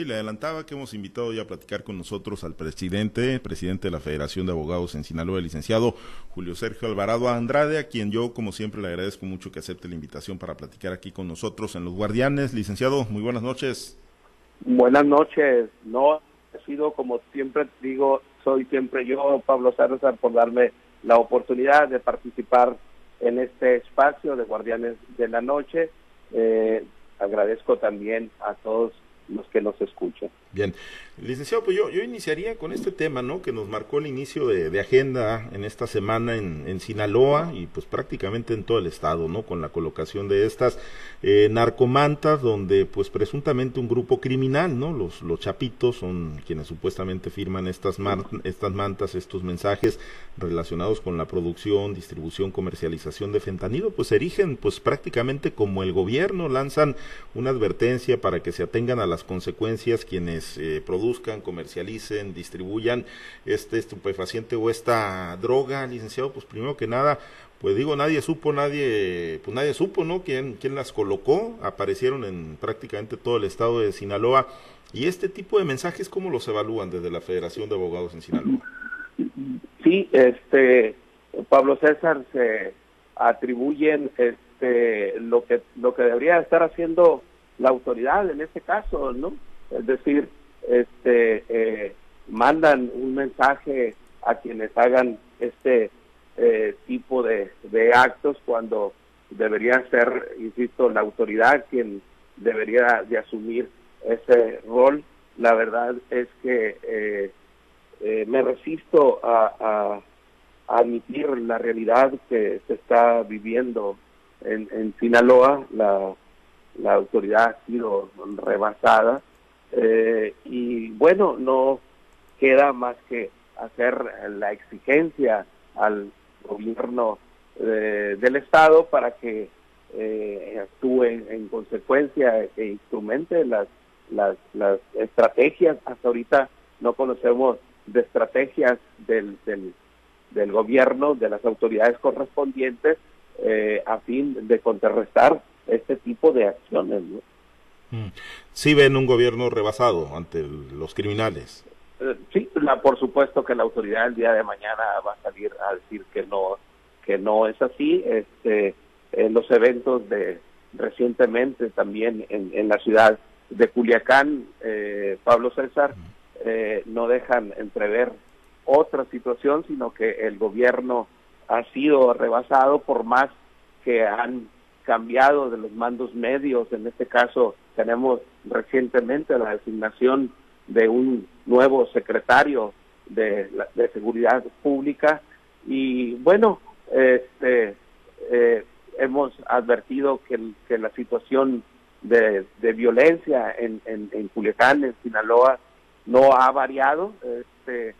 Le adelantaba que hemos invitado ya a platicar con nosotros al presidente, presidente de la Federación de Abogados en Sinaloa, el licenciado Julio Sergio Alvarado Andrade, a quien yo, como siempre, le agradezco mucho que acepte la invitación para platicar aquí con nosotros en Los Guardianes. Licenciado, muy buenas noches. Buenas noches. No ha sido, como siempre digo, soy siempre yo, Pablo César, por darme la oportunidad de participar en este espacio de Guardianes de la Noche. Eh, agradezco también a todos los que nos escuchan. Bien, licenciado, pues yo, yo iniciaría con este tema, ¿no? Que nos marcó el inicio de, agenda en esta semana en, Sinaloa y pues prácticamente en todo el estado, ¿no? Con la colocación de estas eh, narcomantas, donde pues presuntamente un grupo criminal, ¿no? Los, los chapitos son quienes supuestamente firman estas, estas mantas, estos mensajes relacionados con la producción, distribución, comercialización de fentanilo, pues erigen pues prácticamente como el gobierno, lanzan una advertencia para que se atengan a las consecuencias quienes eh, produzcan, comercialicen, distribuyan este estupefaciente o esta droga, licenciado, pues primero que nada, pues digo, nadie supo, nadie, pues nadie supo, ¿no? ¿Quién, quién las colocó? Aparecieron en prácticamente todo el estado de Sinaloa. ¿Y este tipo de mensajes cómo los evalúan desde la Federación de Abogados en Sinaloa? Sí, este, Pablo César, se atribuyen este, lo que lo que debería estar haciendo la autoridad en este caso, ¿no? Es decir, este, eh, mandan un mensaje a quienes hagan este eh, tipo de, actos cuando debería ser, insisto, la autoridad quien debería de asumir ese rol. La verdad es que eh, me resisto a, admitir la realidad que se está viviendo en, en Sinaloa. La, la autoridad ha sido rebasada eh, y bueno, no queda más que hacer la exigencia al gobierno eh, del Estado para que eh, actúe en consecuencia e instrumente las, las, las estrategias. Hasta ahorita no conocemos de estrategias del, del, del gobierno, de las autoridades correspondientes, eh, a fin de contrarrestar este tipo de acciones. Mm. ¿Sí ven un gobierno rebasado ante los criminales? Eh, sí, la, por supuesto que la autoridad el día de mañana va a salir a decir que no que no es así. Este, en los eventos de recientemente también en, la ciudad de Culiacán, eh, Pablo César, eh, no dejan entrever otra situación, sino que el gobierno ha sido rebasado por más que han cambiado de los mandos medios, en este caso tenemos recientemente la designación de un nuevo secretario de, de seguridad pública y bueno, este, eh, hemos advertido que, que la situación de, violencia en, en, Culiacán, en Sinaloa, no ha variado. Este,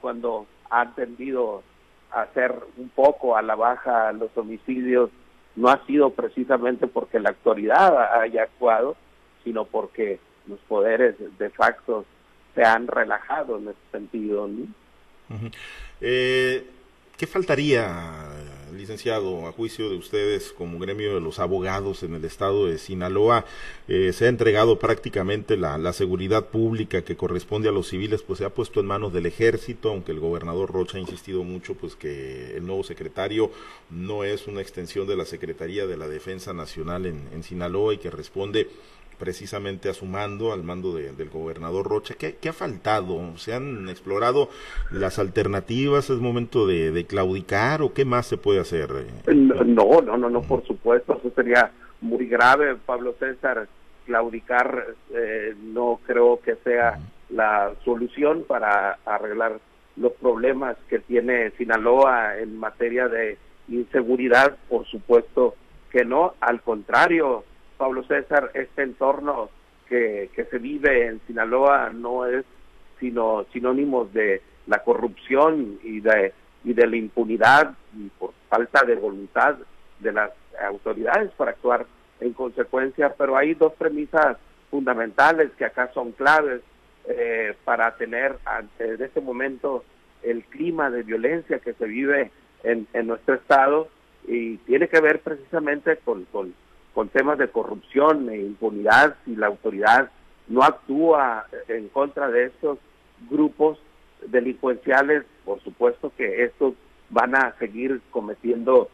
cuando ha tendido a hacer un poco a la baja los homicidios, no ha sido precisamente porque la autoridad haya actuado, sino porque los poderes de facto se han relajado en ese sentido. eh, ¿Qué faltaría, licenciado, a juicio de ustedes como gremio de los abogados en el estado de Sinaloa? Eh, se ha entregado prácticamente la, seguridad pública que corresponde a los civiles, pues se ha puesto en manos del ejército, aunque el gobernador Rocha ha insistido mucho, pues que el nuevo secretario no es una extensión de la Secretaría de la Defensa Nacional en Sinaloa y que responde precisamente a su mando, al mando del gobernador Rocha. ¿Qué, ha faltado? ¿Se han explorado las alternativas? ¿Es momento de, claudicar o qué más se puede hacer? No, no, no, no, por supuesto, eso sería muy grave, Pablo César. Claudicar eh, no creo que sea la solución para arreglar los problemas que tiene Sinaloa en materia de inseguridad, por supuesto que no, al contrario, Pablo César, este entorno que, que se vive en Sinaloa no es sino sinónimo de la corrupción y de, y de la impunidad y por falta de voluntad de las autoridades para actuar en consecuencia, pero hay dos premisas fundamentales que acá son claves eh, para tener ante este momento el clima de violencia que se vive en, en nuestro estado y tiene que ver precisamente con, con con temas de corrupción e impunidad, si la autoridad no actúa en contra de estos grupos delincuenciales, por supuesto que estos van a seguir cometiendo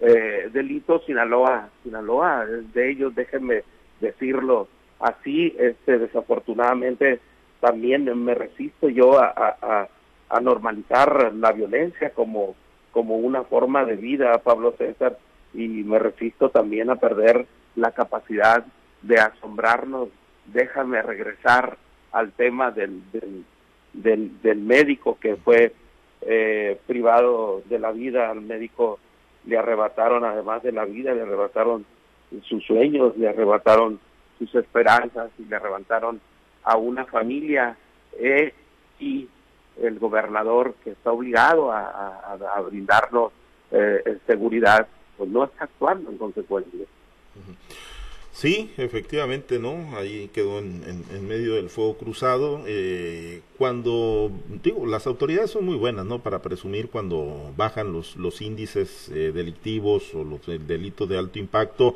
eh, delitos. Sinaloa, Sinaloa de ellos, déjenme decirlo así, este, desafortunadamente también me resisto yo a, a, normalizar la violencia como, como una forma de vida, Pablo César, y me resisto también a perder la capacidad de asombrarnos. Déjame regresar al tema del, del, del, médico que fue eh, privado de la vida, al médico le arrebataron además de la vida, le arrebataron sus sueños, le arrebataron sus esperanzas y le arrebataron a una familia eh, y el gobernador que está obligado a, brindarnos eh, seguridad, pues no está actuando en consecuencia. Sí, efectivamente, ¿no? Ahí quedó en, en, medio del fuego cruzado. Eh, cuando, digo, las autoridades son muy buenas, ¿no? Para presumir cuando bajan los, los índices eh, delictivos o los delitos de alto impacto.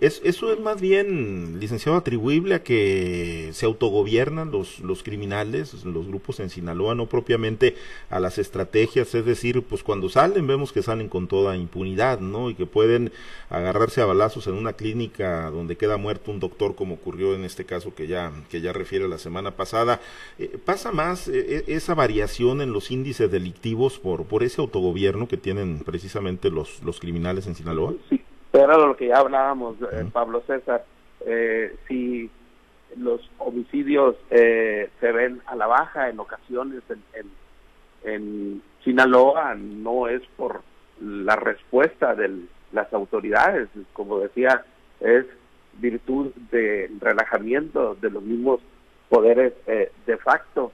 Es, eso es más bien, licenciado, atribuible a que se autogobiernan los, los criminales, los grupos en Sinaloa, no propiamente a las estrategias, es decir, pues cuando salen vemos que salen con toda impunidad, ¿no? Y que pueden agarrarse a balazos en una clínica donde queda muerto un doctor, como ocurrió en este caso que ya, que ya refiere la semana pasada. Eh, ¿Pasa más eh, e, esa variación en los índices delictivos por, por ese autogobierno que tienen precisamente los, los criminales en Sinaloa? Era lo que ya hablábamos, eh, Pablo César, eh, si los homicidios eh, se ven a la baja en ocasiones en, en, Sinaloa, no es por la respuesta de las autoridades, como decía, es virtud de relajamiento de los mismos poderes de facto.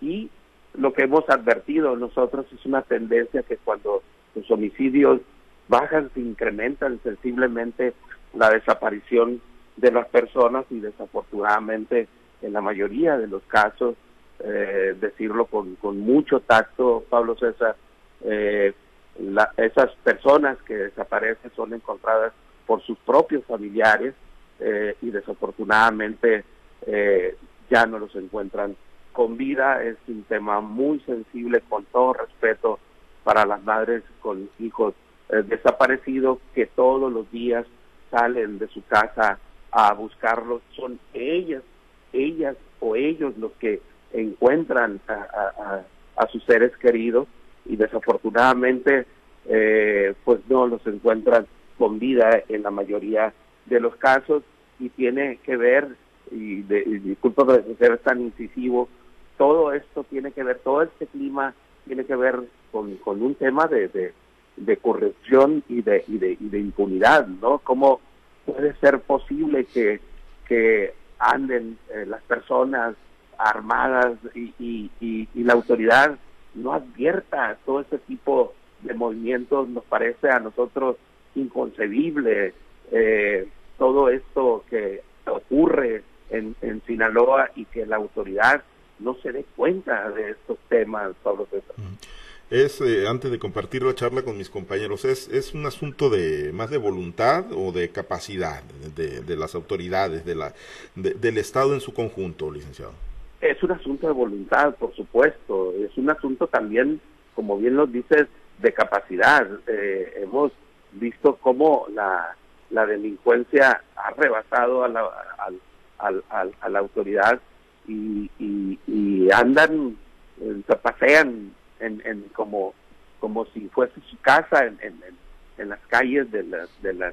Y lo que hemos advertido nosotros es una tendencia que cuando los homicidios bajan, se incrementan sensiblemente la desaparición de las personas y desafortunadamente en la mayoría de los casos, eh, decirlo con, con mucho tacto, Pablo César, eh, esas personas que desaparecen son encontradas por sus propios familiares eh, y desafortunadamente ya no los encuentran con vida. Es un tema muy sensible, con todo respeto para las madres con hijos eh, desaparecidos que todos los días salen de su casa a buscarlos, son ellas, ellas o ellos los que encuentran a, sus seres queridos y desafortunadamente eh, pues no los encuentran con vida en la mayoría de los casos y tiene que ver, y, de, disculpa de ser tan incisivo, todo esto tiene que ver, todo este clima tiene que ver con, con un tema de, de de corrupción y de, y de, y de impunidad, ¿no? ¿Cómo puede ser posible que, que anden eh, las personas armadas y, y, y, la autoridad no advierta todo ese tipo de movimientos? Nos parece a nosotros inconcebible eh, todo esto que ocurre en, en Sinaloa y que la autoridad no se dé cuenta de estos temas, Pablo César. Mm es, eh, antes de compartir la charla con mis compañeros, es, es un asunto de más de voluntad o de capacidad de, de las autoridades, de la, del Estado en su conjunto, licenciado. Es un asunto de voluntad, por supuesto. Es un asunto también, como bien lo dices, de capacidad. Eh, hemos visto cómo la, la delincuencia ha rebasado a la, a la autoridad y, y, y andan, eh, se pasean en, en como como si fuese su casa en, en, en las calles de la, de, la,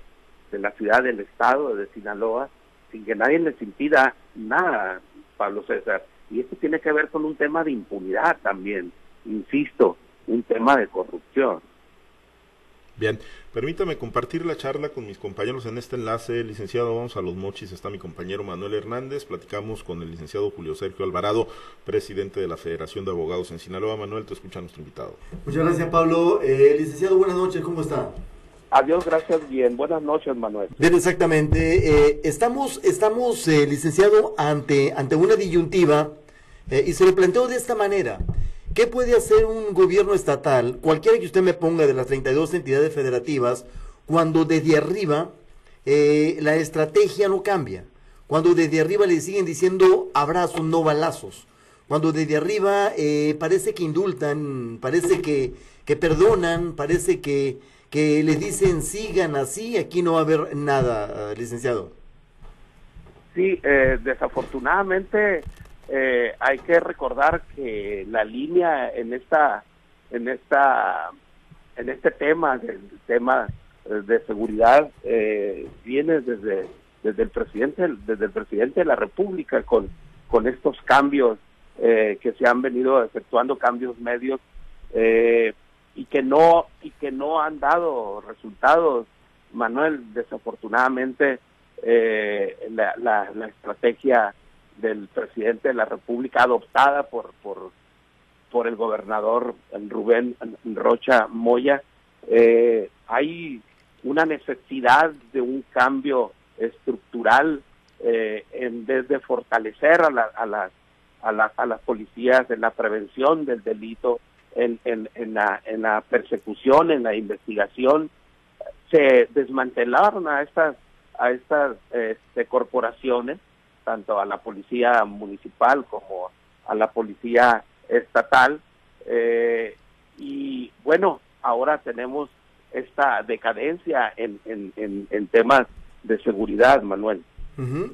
de la ciudad del estado de Sinaloa sin que nadie les impida nada, Pablo César. Y esto tiene que ver con un tema de impunidad también, insisto, un tema de corrupción. Bien, permítame compartir la charla con mis compañeros en este enlace. Licenciado, vamos a los mochis. Está mi compañero Manuel Hernández. Platicamos con el licenciado Julio Sergio Alvarado, presidente de la Federación de Abogados en Sinaloa. Manuel, te escucha nuestro invitado. Muchas gracias, Pablo. Eh, licenciado, buenas noches. ¿Cómo está? Adiós, gracias, bien. Buenas noches, Manuel. Bien, exactamente. Eh, estamos, estamos eh, licenciado, ante, ante una disyuntiva y se lo planteo de esta manera. ¿Qué puede hacer un gobierno estatal, cualquiera que usted me ponga de las 32 entidades federativas, cuando desde arriba eh, la estrategia no cambia? cuando desde arriba le siguen diciendo abrazos, no balazos, cuando desde arriba eh, parece que indultan, parece que, que perdonan, parece que, que les dicen sigan así, aquí no va a haber nada, licenciado. Sí, eh, desafortunadamente eh, hay que recordar que la línea en esta, en esta, en este tema, del tema de seguridad, eh, viene desde, desde el presidente, desde el presidente de la República con, con estos cambios eh, que se han venido efectuando, cambios medios eh, y que no y que no han dado resultados. Manuel, desafortunadamente, eh, la, la, la, estrategia del presidente de la República adoptada por, por, por el gobernador Rubén Rocha Moya, eh, hay una necesidad de un cambio estructural eh, en vez de fortalecer a, la, a, las, a, a las policías en la prevención del delito, en, en, en, la, en la persecución, en la investigación, se desmantelaron a estas a estas este, corporaciones, tanto a la policía municipal como a la policía estatal. Eh, y bueno, ahora tenemos esta decadencia en, en, en, temas de seguridad, Manuel.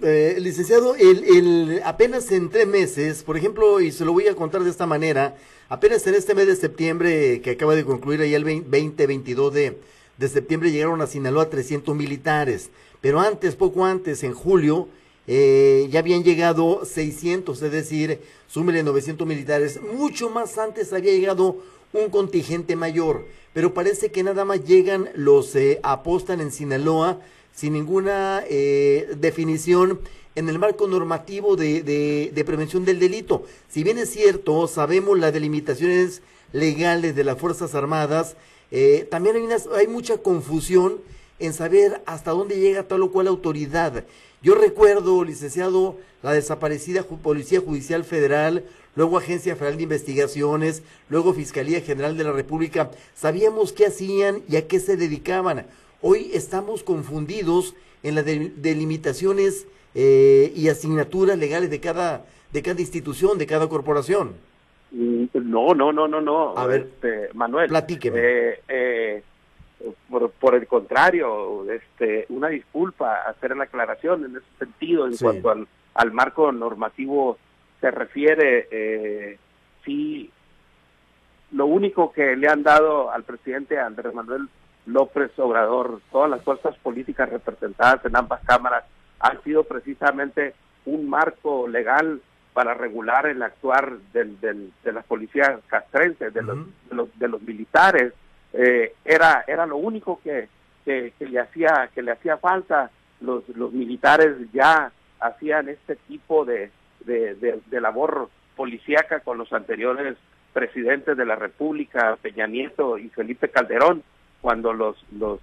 Eh, licenciado, el, el, apenas en tres meses, por ejemplo, y se lo voy a contar de esta manera, apenas en este mes de septiembre que acaba de concluir ahí el 20, 22 de, de septiembre llegaron a Sinaloa 300 militares. Pero antes, poco antes, en julio, eh, ya habían llegado 600, es decir, súmele 900 militares. Mucho más antes había llegado un contingente mayor, pero parece que nada más llegan los eh, apostan en Sinaloa sin ninguna eh, definición en el marco normativo de, prevención del delito. Si bien es cierto, sabemos las delimitaciones legales de las Fuerzas Armadas, eh, también hay, hay mucha confusión en saber hasta dónde llega tal o cual autoridad. Yo recuerdo, licenciado, la desaparecida Policía Judicial Federal, luego Agencia Federal de Investigaciones, luego Fiscalía General de la República. Sabíamos qué hacían y a qué se dedicaban. Hoy estamos confundidos en las delimitaciones eh, y asignaturas legales de cada, de cada institución, de cada corporación. Mm, no, no, no, no, no. A ver, este, Manuel. Platíqueme. Eh, eh, por, por, el contrario, este, una disculpa, hacer la aclaración en ese sentido, en cuanto al, al, marco normativo se refiere, eh, sí, lo único que le han dado al presidente Andrés Manuel López Obrador, todas las fuerzas políticas representadas en ambas cámaras, han sido precisamente un marco legal para regular el actuar del, del, de las policías castrenses, de, los, de, los, de los militares, eh, era era lo único que, que, le hacía que le hacía falta. Los los militares ya hacían este tipo de, de, de, labor policíaca con los anteriores presidentes de la República Peña Nieto y Felipe Calderón cuando los los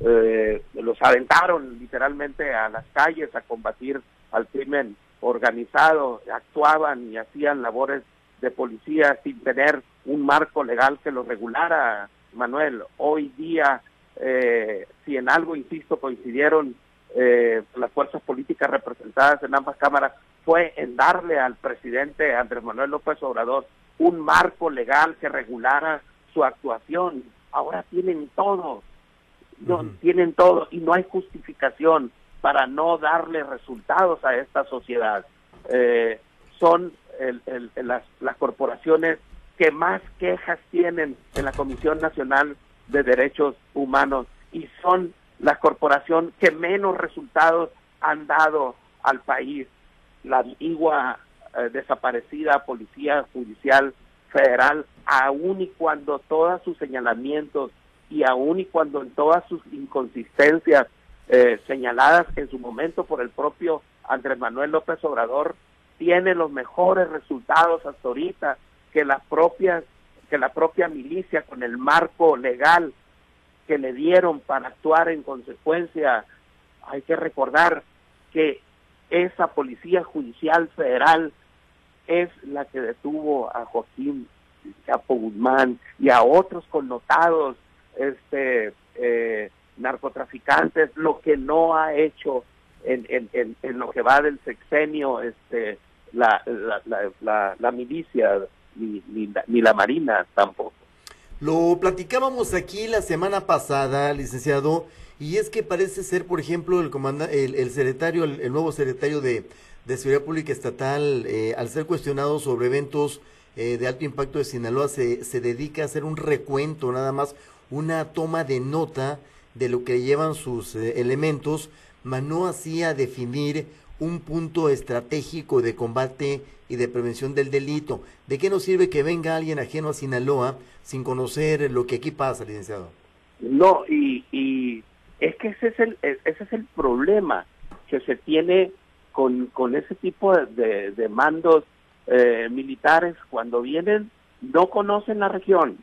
eh, los aventaron literalmente a las calles a combatir al crimen organizado. Actuaban y hacían labores de policía sin tener un marco legal que lo regulara Manuel, hoy día, eh, si en algo, insisto, coincidieron eh, las fuerzas políticas representadas en ambas cámaras, fue en darle al presidente Andrés Manuel López Obrador un marco legal que regulara su actuación. Ahora tienen todo, no, tienen todo y no hay justificación para no darle resultados a esta sociedad. Eh, son el, el, las, las corporaciones que más quejas tienen en la Comisión Nacional de Derechos Humanos y son la corporación que menos resultados han dado al país. La antigua eh, desaparecida Policía Judicial Federal, aun y cuando todos sus señalamientos y aun y cuando en todas sus inconsistencias eh, señaladas en su momento por el propio Andrés Manuel López Obrador, tiene los mejores resultados hasta ahorita que la propia que la propia milicia con el marco legal que le dieron para actuar en consecuencia hay que recordar que esa policía judicial federal es la que detuvo a Joaquín Chapo Guzmán y a otros connotados este eh, narcotraficantes lo que no ha hecho en, en, en, lo que va del sexenio este la, la, la, la milicia ni, ni, ni la marina tampoco. Lo platicábamos aquí la semana pasada, licenciado, y es que parece ser, por ejemplo, el el, el secretario, el, nuevo secretario de, de Seguridad Pública Estatal, eh, al ser cuestionado sobre eventos eh, de alto impacto de Sinaloa, se, se dedica a hacer un recuento, nada más, una toma de nota de lo que llevan sus eh, elementos, mas no así a definir un punto estratégico de combate y de prevención del delito. ¿De qué nos sirve que venga alguien ajeno a Sinaloa sin conocer lo que aquí pasa, licenciado? No, y, y es que ese es el, ese es el problema que se tiene con, con ese tipo de, de, mandos eh, militares. Cuando vienen, no conocen la región.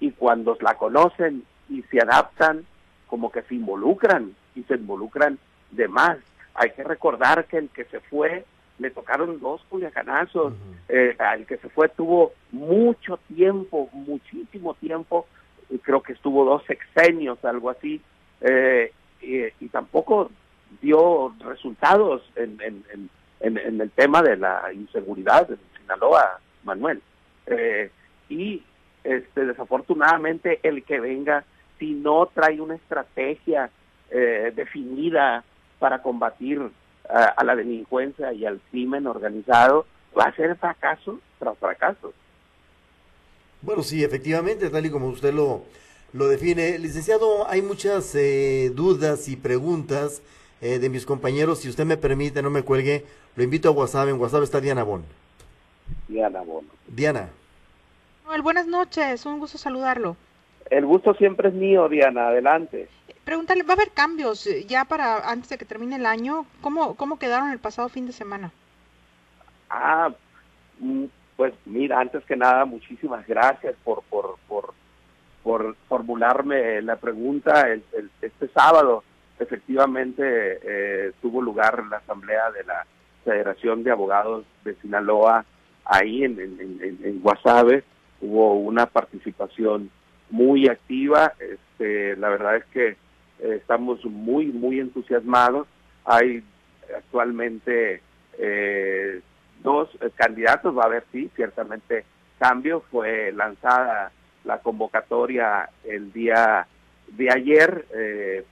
Y cuando la conocen y se adaptan, como que se involucran y se involucran de más. Hay que recordar que el que se fue le tocaron dos culiacanazos. el eh, que se fue tuvo mucho tiempo, muchísimo tiempo, creo que estuvo dos sexenios, algo así, eh, y, tampoco dio resultados en, en, en, el tema de la inseguridad en Sinaloa, Manuel. Eh, y este desafortunadamente el que venga, si no trae una estrategia definida para combatir a, la delincuencia y al crimen organizado, va a ser fracaso tras fracaso. Bueno, sí, efectivamente, tal y como usted lo, lo define. Licenciado, hay muchas eh, dudas y preguntas eh, de mis compañeros. Si usted me permite, no me cuelgue, lo invito a WhatsApp. En WhatsApp está Diana Bon. Diana Bon. Diana. buenas noches, un gusto saludarlo. El gusto siempre es mío, Diana, adelante. Preguntarle, ¿va a haber cambios eh, ya para antes de que termine el año? ¿Cómo, cómo quedaron el pasado fin de semana? Ah, mm, pues mira, antes que nada, muchísimas gracias por, por, por, por formularme la pregunta. El, este sábado, efectivamente, eh, tuvo lugar la asamblea de la Federación de Abogados de Sinaloa ahí en, en, en, en Guasave. Hubo una participación muy activa. Este, la verdad es que eh, estamos muy, muy entusiasmados. Hay actualmente eh, dos eh, candidatos, va a haber, sí, ciertamente cambio. Fue lanzada la convocatoria el día de ayer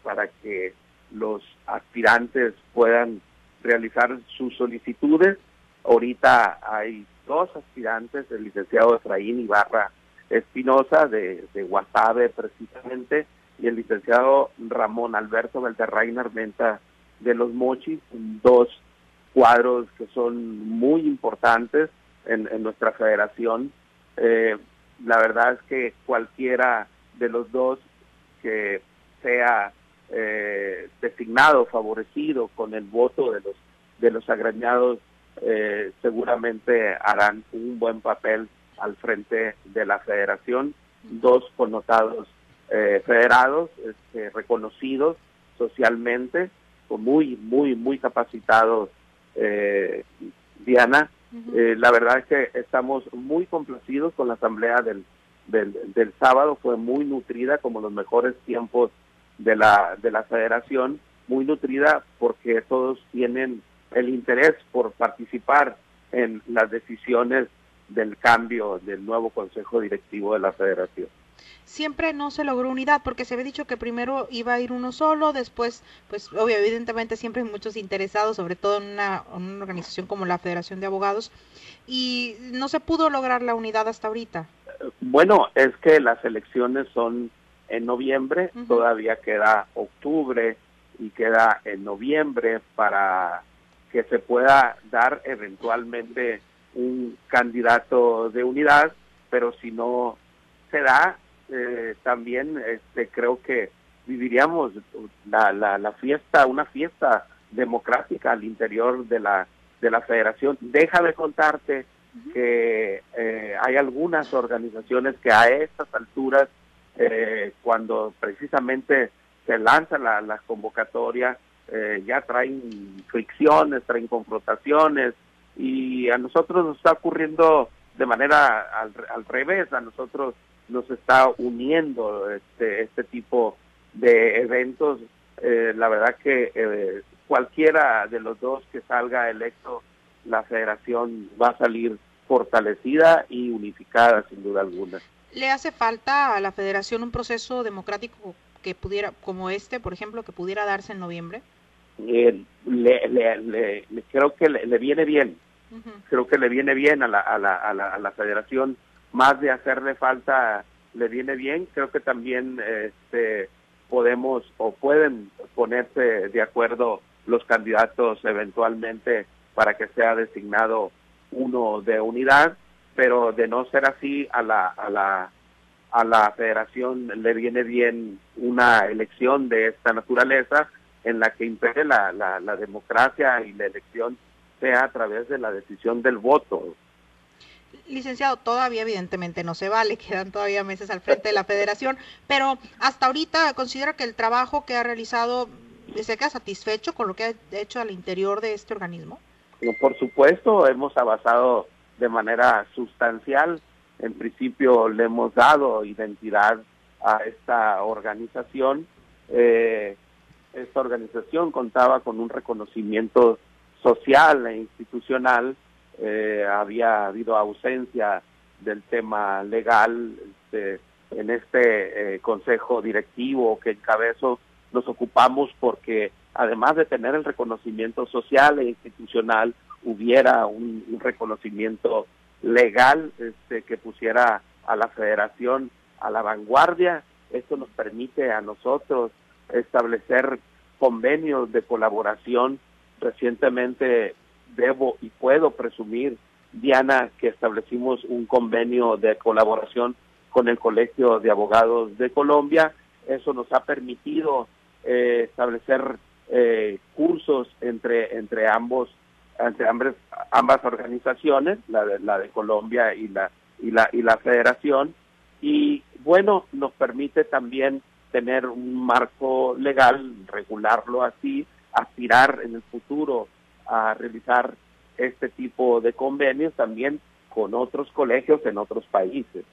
para que los aspirantes puedan realizar sus solicitudes. Ahorita hay dos aspirantes, el licenciado Efraín Ibarra Espinosa de, de Guasave precisamente, y el licenciado Ramón Alberto Valderrain Armenta de los Mochis, dos cuadros que son muy importantes en, nuestra federación. Eh, la verdad es que cualquiera de los dos que sea eh, designado, favorecido con el voto de los de los agrañados, eh, seguramente harán un buen papel al frente de la federación. Dos connotados eh, federados, este, reconocidos socialmente, muy, muy, muy capacitados, eh, Diana. Eh, la verdad es que estamos muy complacidos con la asamblea del, del, del, sábado, fue muy nutrida, como los mejores tiempos de la, de la federación, muy nutrida porque todos tienen el interés por participar en las decisiones del cambio del nuevo consejo directivo de la federación siempre no se logró unidad porque se había dicho que primero iba a ir uno solo, después, pues obvio, evidentemente siempre hay muchos interesados, sobre todo en una, organización como la Federación de Abogados, y no se pudo lograr la unidad hasta ahorita. Bueno, es que las elecciones son en noviembre, todavía queda octubre y queda en noviembre para que se pueda dar eventualmente un candidato de unidad, pero si no se da, eh, también este, creo que viviríamos la, la, la, fiesta, una fiesta democrática al interior de la, de la federación. Déjame contarte que eh, hay algunas organizaciones que a estas alturas, eh, cuando precisamente se lanza la, la convocatoria, ya traen fricciones, traen confrontaciones y a nosotros nos está ocurriendo de manera al, al revés, a nosotros nos está uniendo este, este tipo de eventos. Eh, la verdad que eh, cualquiera de los dos que salga electo, la federación va a salir fortalecida y unificada sin duda alguna. ¿Le hace falta a la federación un proceso democrático que pudiera, como este, por ejemplo, que pudiera darse en noviembre? Eh, le, le, creo que le, viene bien. Creo que le viene bien a la, a, la, a, la, a la federación, más de hacerle falta, le viene bien. Creo que también este, podemos o pueden ponerse de acuerdo los candidatos eventualmente para que sea designado uno de unidad, pero de no ser así a la a la a la federación le viene bien una elección de esta naturaleza en la que impere la, la, la democracia y la elección sea a través de la decisión del voto. Licenciado, todavía evidentemente no se vale, quedan todavía meses al frente de la federación, pero hasta ahorita considera que el trabajo que ha realizado se queda satisfecho con lo que ha hecho al interior de este organismo. por supuesto, hemos avanzado de manera sustancial. En principio le hemos dado identidad a esta organización. Eh, esta organización contaba con un reconocimiento social e institucional. Eh, había habido ausencia del tema legal este, en este eh, consejo directivo que encabezo nos ocupamos porque además de tener el reconocimiento social e institucional, hubiera un, reconocimiento legal este, que pusiera a la federación a la vanguardia. Esto nos permite a nosotros establecer convenios de colaboración. Recientemente debo y puedo presumir, Diana, que establecimos un convenio de colaboración con el Colegio de Abogados de Colombia. Eso nos ha permitido eh, establecer eh, cursos entre entre ambos entre ambas, ambas organizaciones la de, la de Colombia y la y la y la Federación y bueno nos permite también tener un marco legal regularlo así aspirar en el futuro a realizar este tipo de convenios también con otros colegios en otros países.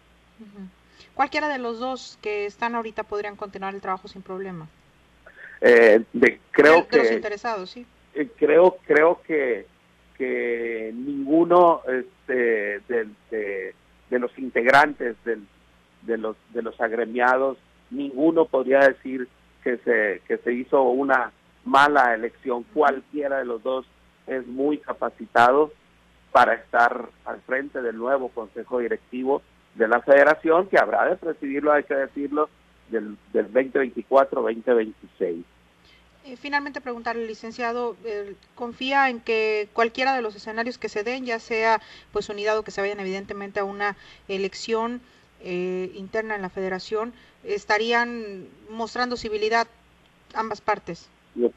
Cualquiera de los dos que están ahorita podrían continuar el trabajo sin problema. Eh, de, creo que los interesados, sí. Eh, creo creo que que ninguno este, de, de, los integrantes del, de los de los agremiados ninguno podría decir que se que se hizo una mala elección cualquiera de los dos es muy capacitado para estar al frente del nuevo consejo directivo de la federación que habrá de presidirlo hay que decirlo del, del 2024-2026 finalmente preguntarle, licenciado, eh, ¿confía en que cualquiera de los escenarios que se den, ya sea pues unidad o que se vayan evidentemente a una elección eh, interna en la federación, estarían mostrando civilidad ambas partes?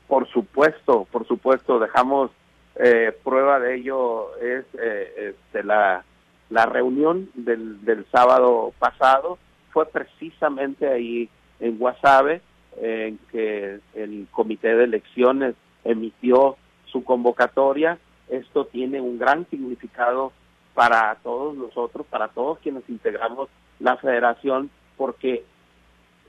Por supuesto, por supuesto, dejamos eh, prueba de ello es este, la, la reunión del, del sábado pasado, fue precisamente ahí en Guasave, en que el comité de elecciones emitió su convocatoria. Esto tiene un gran significado para todos nosotros, para todos quienes integramos la federación, porque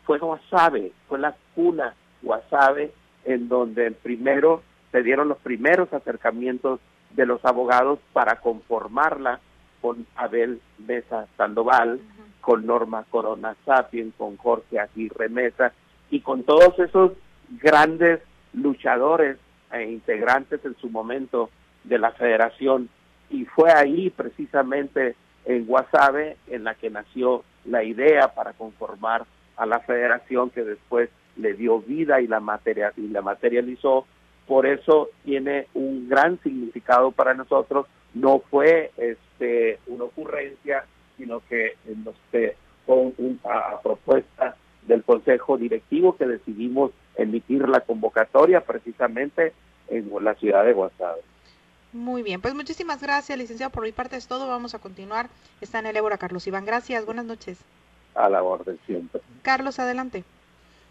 fue Guasave, fue la cuna Guasave en donde primero se dieron los primeros acercamientos de los abogados para conformarla con Abel Mesa Sandoval, con Norma Corona Sapien, con Jorge Aguirre Mesa y con todos esos grandes luchadores e integrantes en su momento de la federación y fue ahí precisamente en Guasave en la que nació la idea para conformar a la federación que después le dio vida y la, materia, y la materializó. Por eso tiene un gran significado para nosotros. No fue este, una ocurrencia, sino que nos, fue una propuesta del Consejo Directivo que decidimos emitir la convocatoria precisamente en la ciudad de Guasave. Muy bien, pues muchísimas gracias, licenciado. Por mi parte es todo. Vamos a continuar. Está en el Ébora Carlos Iván. Gracias, buenas noches. A la orden siempre. Carlos, adelante.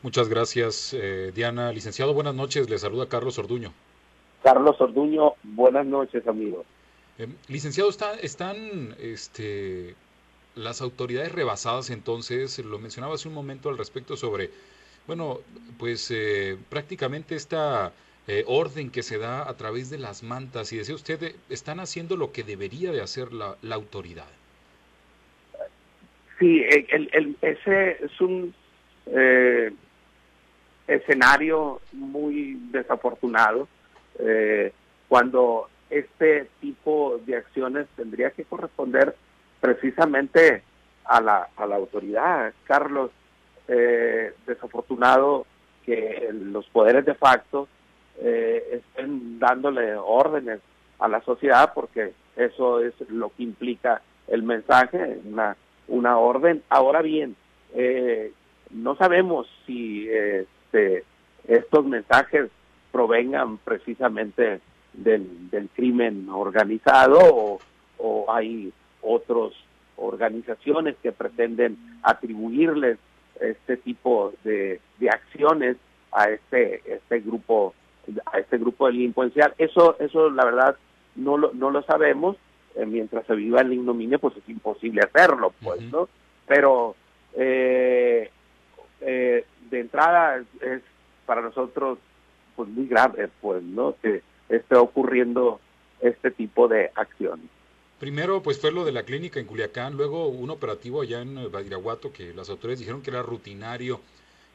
Muchas gracias, eh, Diana. Licenciado, buenas noches. Le saluda Carlos Orduño. Carlos Orduño, buenas noches, amigo. Eh, licenciado, está, están este, las autoridades rebasadas entonces, lo mencionaba hace un momento al respecto sobre, bueno, pues eh, prácticamente esta eh, orden que se da a través de las mantas y decía usted, están haciendo lo que debería de hacer la, la autoridad. Sí, el, el, ese es un eh, escenario muy desafortunado eh, cuando este tipo de acciones tendría que corresponder precisamente a la, a la autoridad. Carlos, eh, desafortunado que los poderes de facto eh, estén dándole órdenes a la sociedad porque eso es lo que implica el mensaje, una, una orden. Ahora bien, eh, no sabemos si este, estos mensajes provengan precisamente del, del crimen organizado o, o hay otras organizaciones que pretenden atribuirles este tipo de, de acciones a este este grupo a este grupo delincuencial. Eso eso la verdad no lo, no lo sabemos. Eh, mientras se viva el ignominia pues es imposible hacerlo pues no pero eh, eh, de entrada es, para nosotros pues muy grave pues no que esté ocurriendo este tipo de acciones. Primero, pues fue lo de la clínica en Culiacán, luego un operativo allá en Badiraguato que las autoridades dijeron que era rutinario,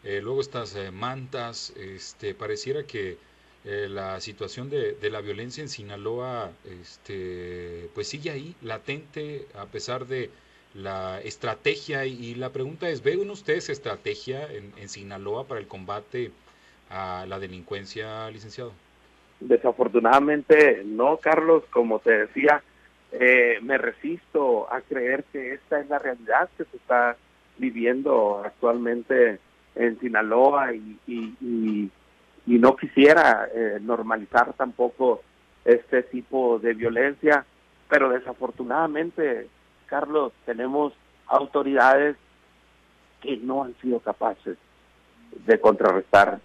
eh, luego estas eh, mantas, este, pareciera que eh, la situación de, de, la violencia en Sinaloa, este, pues sigue ahí, latente, a pesar de la estrategia, y, la pregunta es, ¿ven ustedes estrategia en, en Sinaloa para el combate a la delincuencia, licenciado? Desafortunadamente no, Carlos, como te decía, eh, me resisto a creer que esta es la realidad que se está viviendo actualmente en Sinaloa y, y, y, y no quisiera eh, normalizar tampoco este tipo de violencia, pero desafortunadamente, Carlos, tenemos autoridades que no han sido capaces de contrarrestar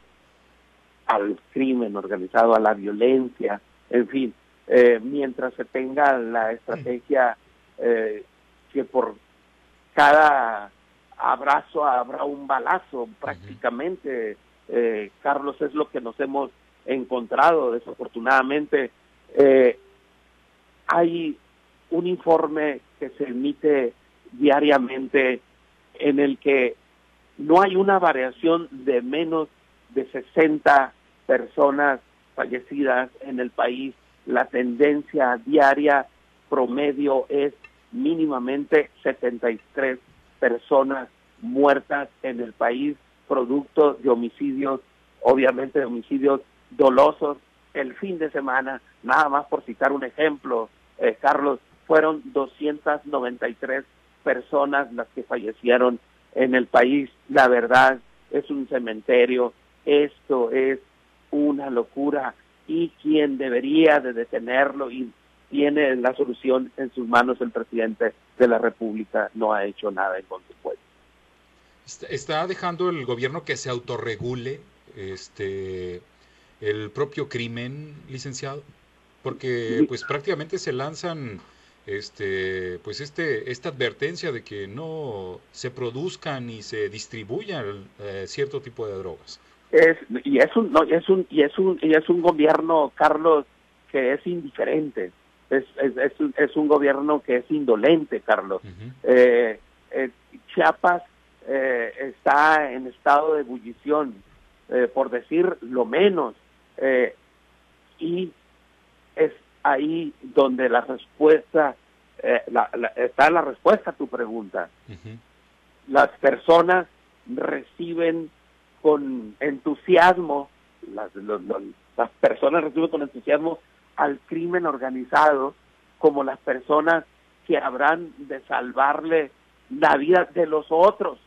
al crimen organizado, a la violencia, en fin, eh, mientras se tenga la estrategia eh, que por cada abrazo habrá un balazo prácticamente. Eh, Carlos, es lo que nos hemos encontrado desafortunadamente. Hay un informe que se emite diariamente en el que no hay una variación de menos de 60 personas fallecidas en el país la tendencia diaria promedio es mínimamente 73 personas muertas en el país, producto de homicidios, obviamente de homicidios dolosos. El fin de semana, nada más por citar un ejemplo, eh, Carlos, fueron 293 personas las que fallecieron en el país. La verdad es un cementerio, esto es una locura y quien debería de detenerlo y tiene la solución en sus manos el presidente de la República no ha hecho nada en consecuencia. Está dejando el gobierno que se autorregule este el propio crimen, licenciado, porque pues prácticamente se lanzan este pues este esta advertencia de que no se produzcan ni se distribuyan eh, cierto tipo de drogas. Es y es un no, es un y es un y es un gobierno Carlos que es indiferente. Es es, es, un, es un gobierno que es indolente Carlos. Uh -huh. eh, eh, Chiapas eh, está en estado de ebullición eh, por decir lo menos. Y ahí donde la respuesta eh, la, la, está la respuesta a tu pregunta uh -huh. las personas reciben con entusiasmo, las, los, los, las personas reciben con entusiasmo al crimen organizado como las personas que habrán de salvarle la vida de los otros,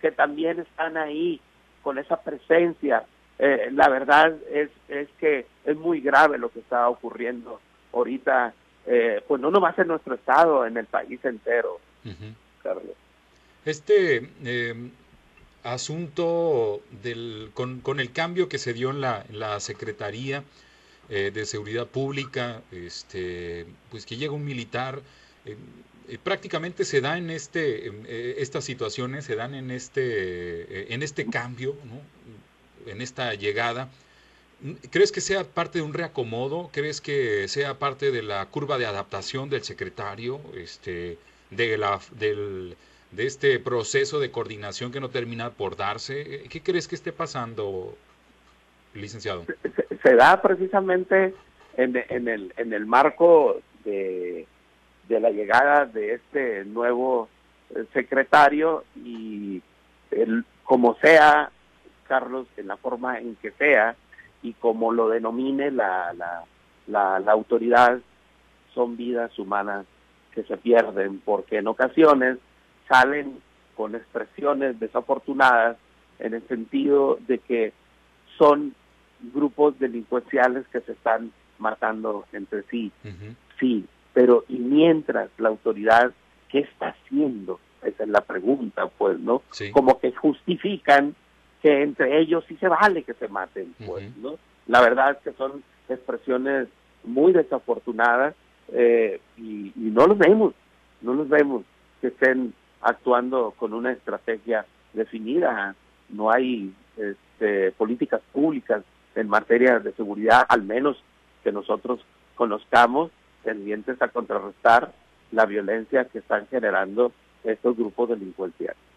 que también están ahí con esa presencia. Eh, la verdad es, es que es muy grave lo que está ocurriendo ahorita, eh, pues no nomás en nuestro estado, en el país entero, uh -huh. Carlos. Este, eh, asunto del, con, con, el cambio que se dio en la, en la Secretaría eh, de Seguridad Pública, este, pues que llega un militar, eh, eh, prácticamente se da en este, estas situaciones se dan en este, en este cambio, ¿no? En esta llegada. ¿Crees que sea parte de un reacomodo? ¿Crees que sea parte de la curva de adaptación del secretario? Este, de, la, del, de este proceso de coordinación que no termina por darse. ¿Qué crees que esté pasando, licenciado? Se, da precisamente en, en, el, en el marco de, de la llegada de este nuevo eh, secretario y el, como sea, Carlos, en la forma en que sea, y como lo denomine la, la, la, autoridad, son vidas humanas que se pierden, porque en ocasiones salen con expresiones desafortunadas en el sentido de que son grupos delincuenciales que se están matando entre sí. Sí, pero y mientras la autoridad, ¿qué está haciendo? Esa es la pregunta, pues, ¿no? Como que justifican que entre ellos sí se vale que se maten, pues, ¿no? La verdad es que son expresiones muy desafortunadas eh, y, no los vemos, no los vemos que estén actuando con una estrategia definida. No hay este, políticas públicas en materia de seguridad, al menos que nosotros conozcamos, tendientes a contrarrestar la violencia que están generando estos grupos delincuenciales.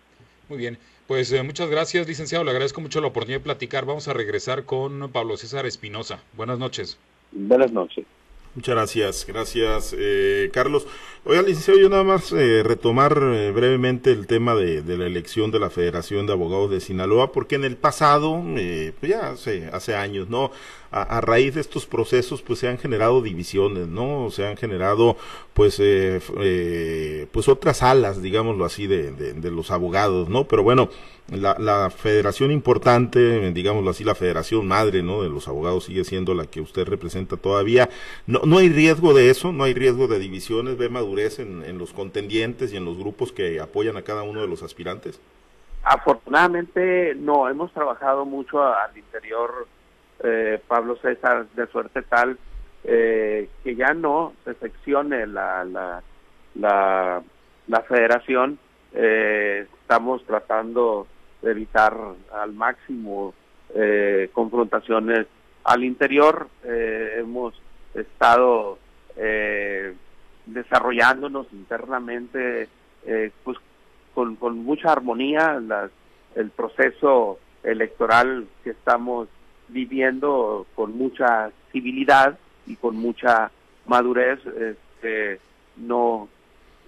Muy bien, pues eh, muchas gracias, licenciado. Le agradezco mucho la oportunidad de platicar. Vamos a regresar con Pablo César Espinosa. Buenas noches. Buenas noches. Muchas gracias, gracias eh, Carlos. Oiga, licenciado, yo nada más eh, retomar eh, brevemente el tema de, la elección de la Federación de Abogados de Sinaloa, porque en el pasado, pues ya hace, hace años, ¿no? A, raíz de estos procesos, pues se han generado divisiones, ¿no? Se han generado, pues, pues otras alas, digámoslo así, de, de los abogados, ¿no? Pero bueno, la, la, federación importante, digámoslo así, la federación madre, ¿no? De los abogados sigue siendo la que usted representa todavía. No, no hay riesgo de eso, no hay riesgo de divisiones, ve madurez en, en los contendientes y en los grupos que apoyan a cada uno de los aspirantes. Afortunadamente no, hemos trabajado mucho al interior, eh, Pablo César, de suerte tal eh, que ya no se seccione la, la, la, federación. Eh, estamos tratando evitar al máximo eh, confrontaciones al interior. Hemos estado desarrollándonos internamente pues con, con, mucha armonía el proceso electoral que estamos viviendo con mucha civilidad y con mucha madurez este, no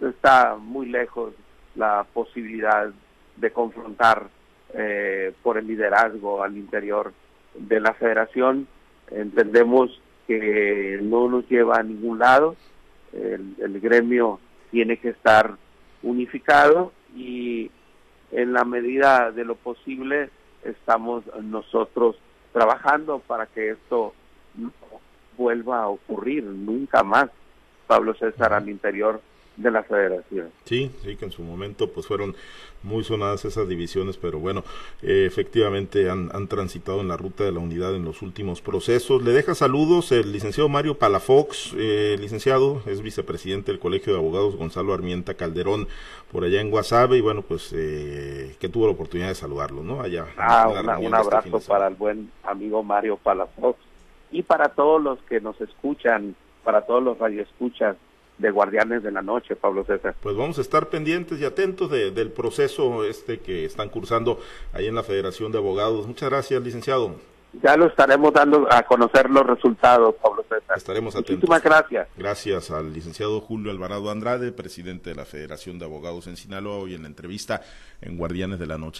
está muy lejos la posibilidad de confrontar eh, por el liderazgo al interior de la federación. Entendemos que no nos lleva a ningún lado, el, gremio tiene que estar unificado y en la medida de lo posible estamos nosotros trabajando para que esto no vuelva a ocurrir nunca más, Pablo César, al interior de la federación. Sí, sí, que en su momento pues fueron muy sonadas esas divisiones, pero bueno, eh, efectivamente han, han, transitado en la ruta de la unidad en los últimos procesos. Le deja saludos el licenciado Mario Palafox, eh, licenciado, es vicepresidente del Colegio de Abogados Gonzalo Armienta Calderón, por allá en Guasave, y bueno, pues eh, que tuvo la oportunidad de saludarlo, ¿no? Allá. Ah, un este abrazo para el buen amigo Mario Palafox y para todos los que nos escuchan, para todos los radioescuchas de Guardianes de la Noche, Pablo César. Pues vamos a estar pendientes y atentos del proceso este que están cursando ahí en la Federación de Abogados. Muchas gracias, licenciado. Ya lo estaremos dando a conocer los resultados, Pablo César. Estaremos atentos. Muchísimas gracias. Gracias al licenciado Julio Alvarado Andrade, presidente de la Federación de Abogados en Sinaloa, hoy en la entrevista en Guardianes de la Noche.